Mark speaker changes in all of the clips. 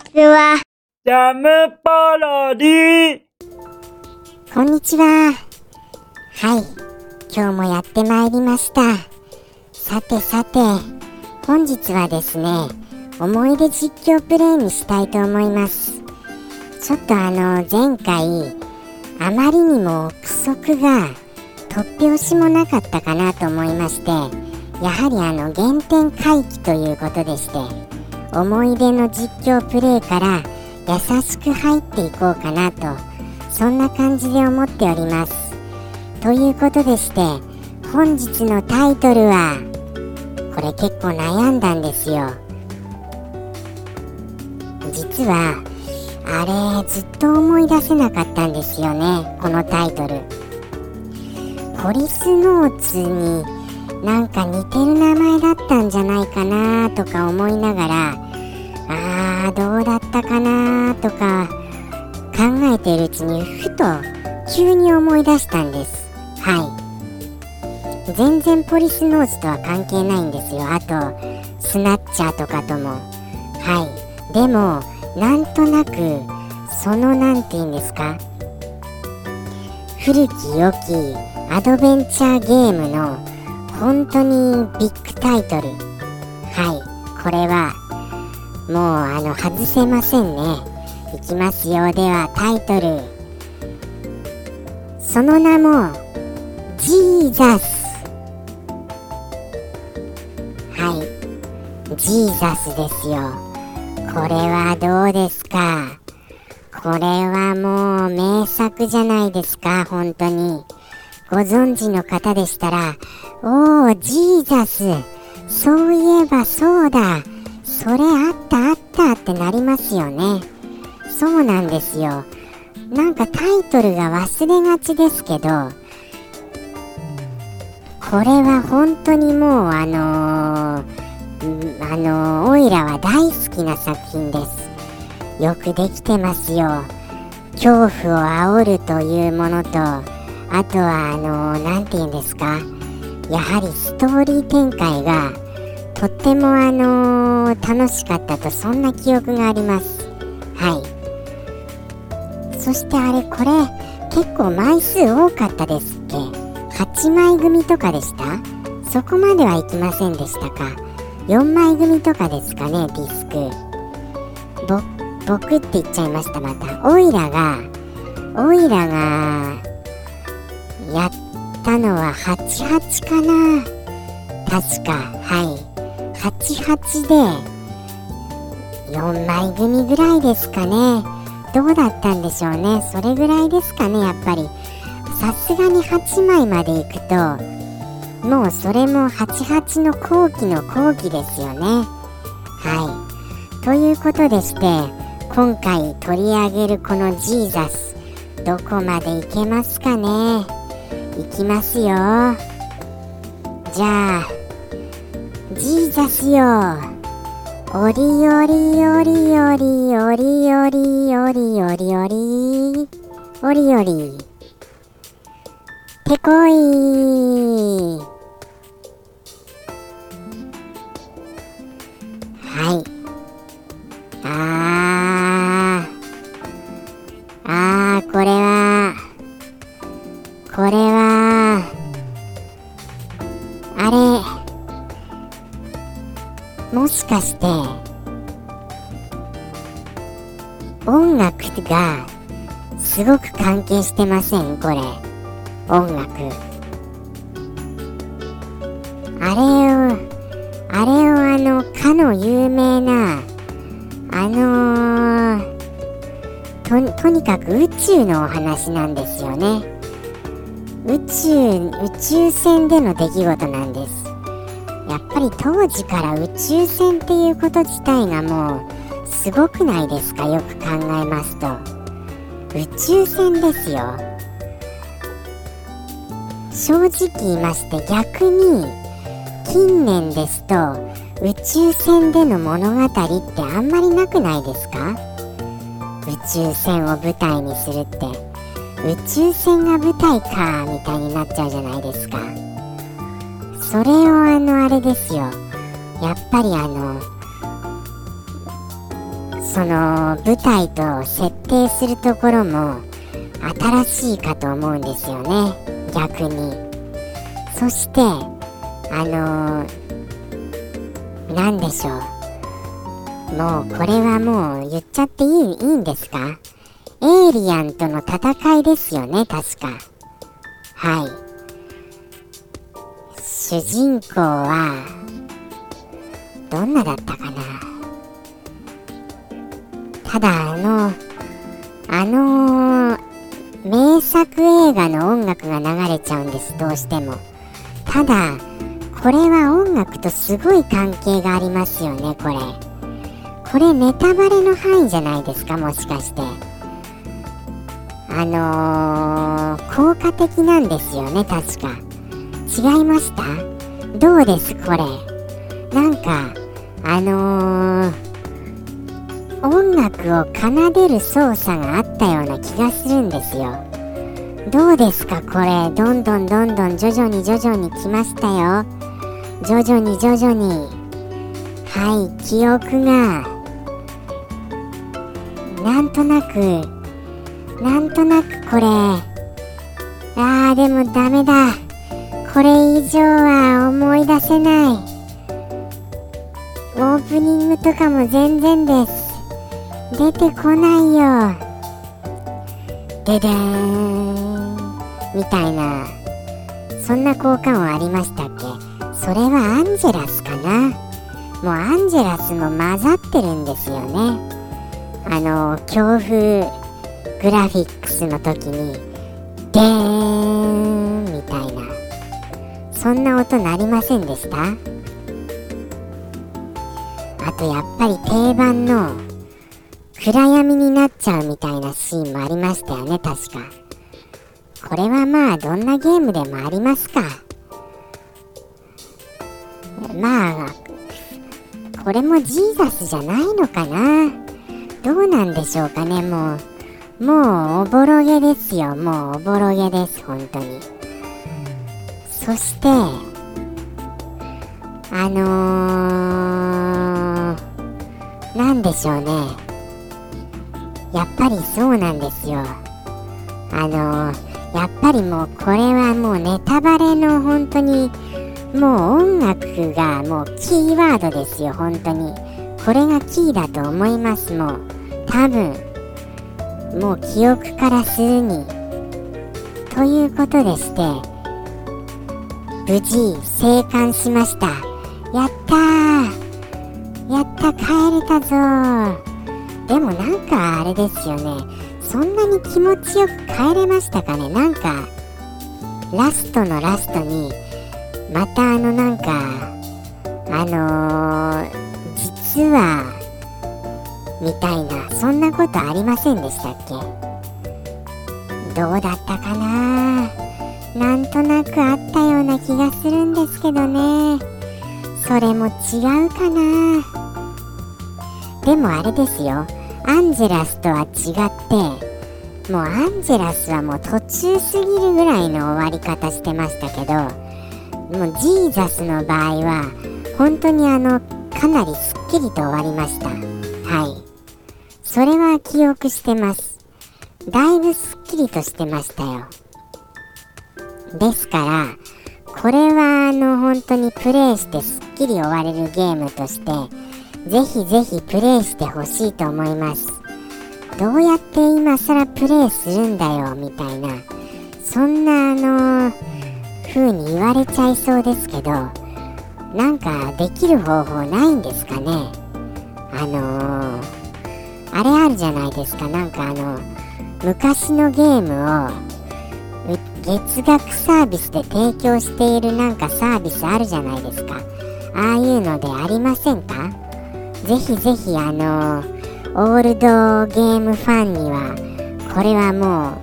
Speaker 1: ちは。
Speaker 2: ジャムパロディ
Speaker 3: こんにちは。はい、今日もやってまいりました。さてさて、本日はですね、思い出実況プレイにしたいと思います。ちょっとあの、前回、あまりにも憶測が突拍子もなかったかなと思いまして、やはりあの、原点回帰ということでして、思い出の実況プレイから優しく入っていこうかなとそんな感じで思っております。ということでして本日のタイトルはこれ結構悩んだんですよ。実はあれずっと思い出せなかったんですよねこのタイトル。ポリスノーツになんか似てる名前だったんじゃないかなとか思いながらあーどうだったかなとか考えているうちにふと急に思い出したんです。はい。全然ポリスノーズとは関係ないんですよ。あとスナッチャーとかとも。はい。でもなんとなくそのなんて言うんですか？古き良きアドベンチャーゲームの本当にビッグタイトル。はい。これはもうあの外せませんね。いきますよ。ではタイトル。その名もジーザス。はい。ジーザスですよ。これはどうですか？これはもう名作じゃないですか本当に。ご存知の方でしたらおージーザス。そういえばそうだ。それあったあったってなりますよね。そうなんですよ。なんかタイトルが忘れがちですけどこれは本当にもうあのー、あのー、オイラは大好きな作品です。よくできてますよ。恐怖を煽るというものとあとはあの何、て言うんですか？やはりストーリー展開がとってもあのー、楽しかったとそんな記憶があります。はい。そしてあれこれ結構枚数多かったですっけ？8枚組とかでした？そこまではいきませんでしたか？4枚組とかですかねディスク。ぼ僕って言っちゃいましたまた。オイラがオイラがやったのは88かな。確かはい。88で4枚組ぐらいですかね。どうだったんでしょうね。それぐらいですかねやっぱり。さすがに8枚までいくともうそれも88の後期の後期ですよね。はい。ということでして今回取り上げるこのジーザスどこまでいけますかね。いきますよ。じゃあジーザスよ。おりおりおりおりおりおりおりおりおりおりおりてこいはい。あー。あーこれはこれはもしかして音楽がすごく関係してません？これ。音楽。あれをあれをあのかの有名なあのー、ととにかく宇宙のお話なんですよね。宇宙宇宙船での出来事なんです。ぱり当時から宇宙船っていうこと自体がもうすごくないですか？よく考えますと。宇宙船ですよ。正直言いまして逆に近年ですと宇宙船での物語ってあんまりなくないですか？宇宙船を舞台にするって。宇宙船が舞台かみたいになっちゃうじゃないですか。それをあのあれですよ。やっぱりあのその舞台と設定するところも新しいかと思うんですよね。逆に。そしてあの、何でしょう。もうこれはもう言っちゃっていいいいんですか？エイリアンとの戦いですよね確か。はい。主人公はどんなだったかな？ただあのあの名作映画の音楽が流れちゃうんですどうしても。ただこれは音楽とすごい関係がありますよねこれ。これネタバレの範囲じゃないですかもしかして。あのー、効果的なんですよね確か。違いました？どうですこれ？なんかあのー音楽を奏でる操作があったような気がするんですよ。どうですかこれ？どんどんどんどん徐々に徐々に来ましたよ。徐々に徐々に。はい記憶がなんとなくなんとなくこれ。あーでもダメだ。これ以上は思い出せない。オープニングとかも全然です。出てこないよ。ででーん。みたいな。そんな効果音ありましたっけ？それはアンジェラスかな。もうアンジェラスも混ざってるんですよね。あの強風グラフィックスの時にでーん。そんな音鳴りませんでした？あとやっぱり定番の暗闇になっちゃうみたいなシーンもありましたよね確か。これはまあどんなゲームでもありますか。まあこれもジーザスじゃないのかな。どうなんでしょうかねもう。もうおぼろげですよもうおぼろげです本当に。そしてあのー、なんでしょうね。やっぱりそうなんですよ。あのやっぱりもうこれはもうネタバレの本当にもう音楽がもうキーワードですよ本当に。これがキーだと思いますもう多分もう記憶からするに。ということでして無事生還しました。やったー。やった帰れたぞでもなんかあれですよね。そんなに気持ちよく帰れましたかね。なんかラストのラストにまたあのなんかあのー、実はみたいなそんなことありませんでしたっけ？どうだったかななんとなくあったような気がするんですけどね。それも違うかな。でもあれですよ。アンジェラスとは違ってもうアンジェラスはもう途中すぎるぐらいの終わり方してましたけどもうジーザスの場合は本当にあのかなりすっきりと終わりました。はい。それは記憶してます。だいぶすっきりとしてましたよ。ですからこれはあの本当にプレイしてすっきり終われるゲームとしてぜひぜひプレイしてほしいと思います。どうやって今更プレイするんだよみたいなそんなあのー、風に言われちゃいそうですけどなんかできる方法ないんですかね？あのー、あれあるじゃないですか。なんかあの昔のゲームを月額サービスで提供しているなんかサービスあるじゃないですか。ああいうのでありませんか？ぜひぜひあのオールドゲームファンにはこれはも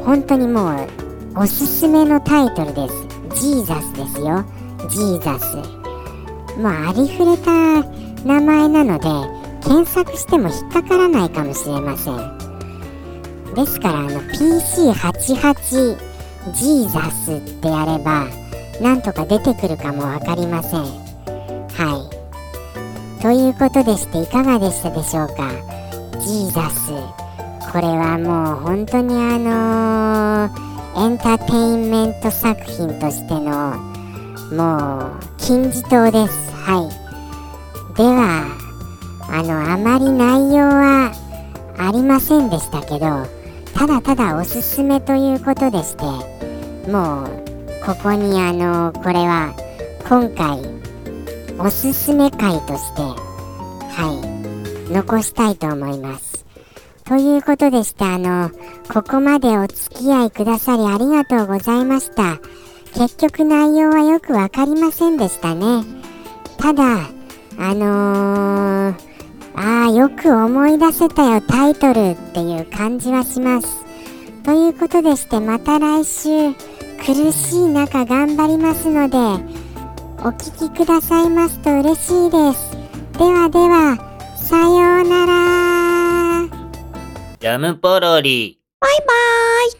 Speaker 3: う本当にもうおすすめのタイトルです。ジーザスですよ。ジーザス。もうありふれた名前なので検索しても引っかからないかもしれません。ですからあの PC88 ジーザスってやればなんとか出てくるかも分かりません。はい。ということでしていかがでしたでしょうか？ジーザスこれはもう本当にあのーエンターテインメント作品としてのもう金字塔です。はい。ではあのあまり内容はありませんでしたけどただただおすすめということでしてもうここにあのこれは今回おすすめ回としてはい残したいと思います。ということでしてあのここまでお付き合いくださりありがとうございました。結局内容はよくわかりませんでしたね。ただあのー、ああよく思い出せたよタイトルっていう感じはします。ということでしてまた来週苦しい中頑張りますのでお聞きくださいますと嬉しいです。ではではさようなら。
Speaker 2: ジャムポロリ。
Speaker 1: バイバーイ